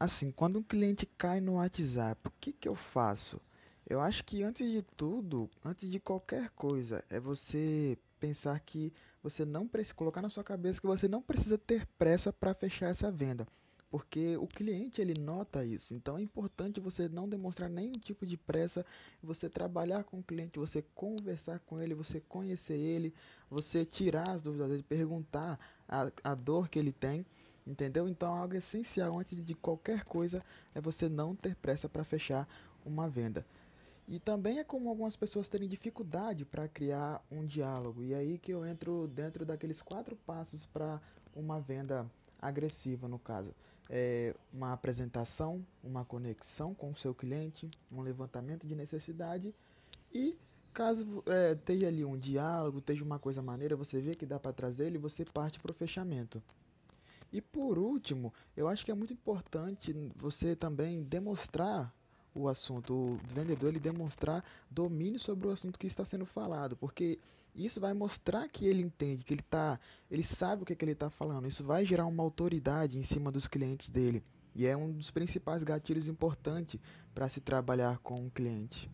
Assim, quando um cliente cai no WhatsApp, o que que eu faço? Eu acho que antes de tudo, antes de qualquer coisa, é você pensar que você não precisa colocar na sua cabeça que você não precisa ter pressa para fechar essa venda, porque o cliente ele nota isso. Então é importante você não demonstrar nenhum tipo de pressa, você trabalhar com o cliente, você conversar com ele, você conhecer ele, você tirar as dúvidas dele, perguntar a, a dor que ele tem Entendeu? Então, algo essencial antes de qualquer coisa é você não ter pressa para fechar uma venda. E também é como algumas pessoas terem dificuldade para criar um diálogo. E aí que eu entro dentro daqueles quatro passos para uma venda agressiva, no caso. É uma apresentação, uma conexão com o seu cliente, um levantamento de necessidade e caso é, esteja ali um diálogo, esteja uma coisa maneira, você vê que dá para trazer ele, você parte para o fechamento. E por último, eu acho que é muito importante você também demonstrar o assunto, o vendedor ele demonstrar domínio sobre o assunto que está sendo falado, porque isso vai mostrar que ele entende, que ele tá, ele sabe o que, é que ele está falando. Isso vai gerar uma autoridade em cima dos clientes dele. E é um dos principais gatilhos importantes para se trabalhar com um cliente.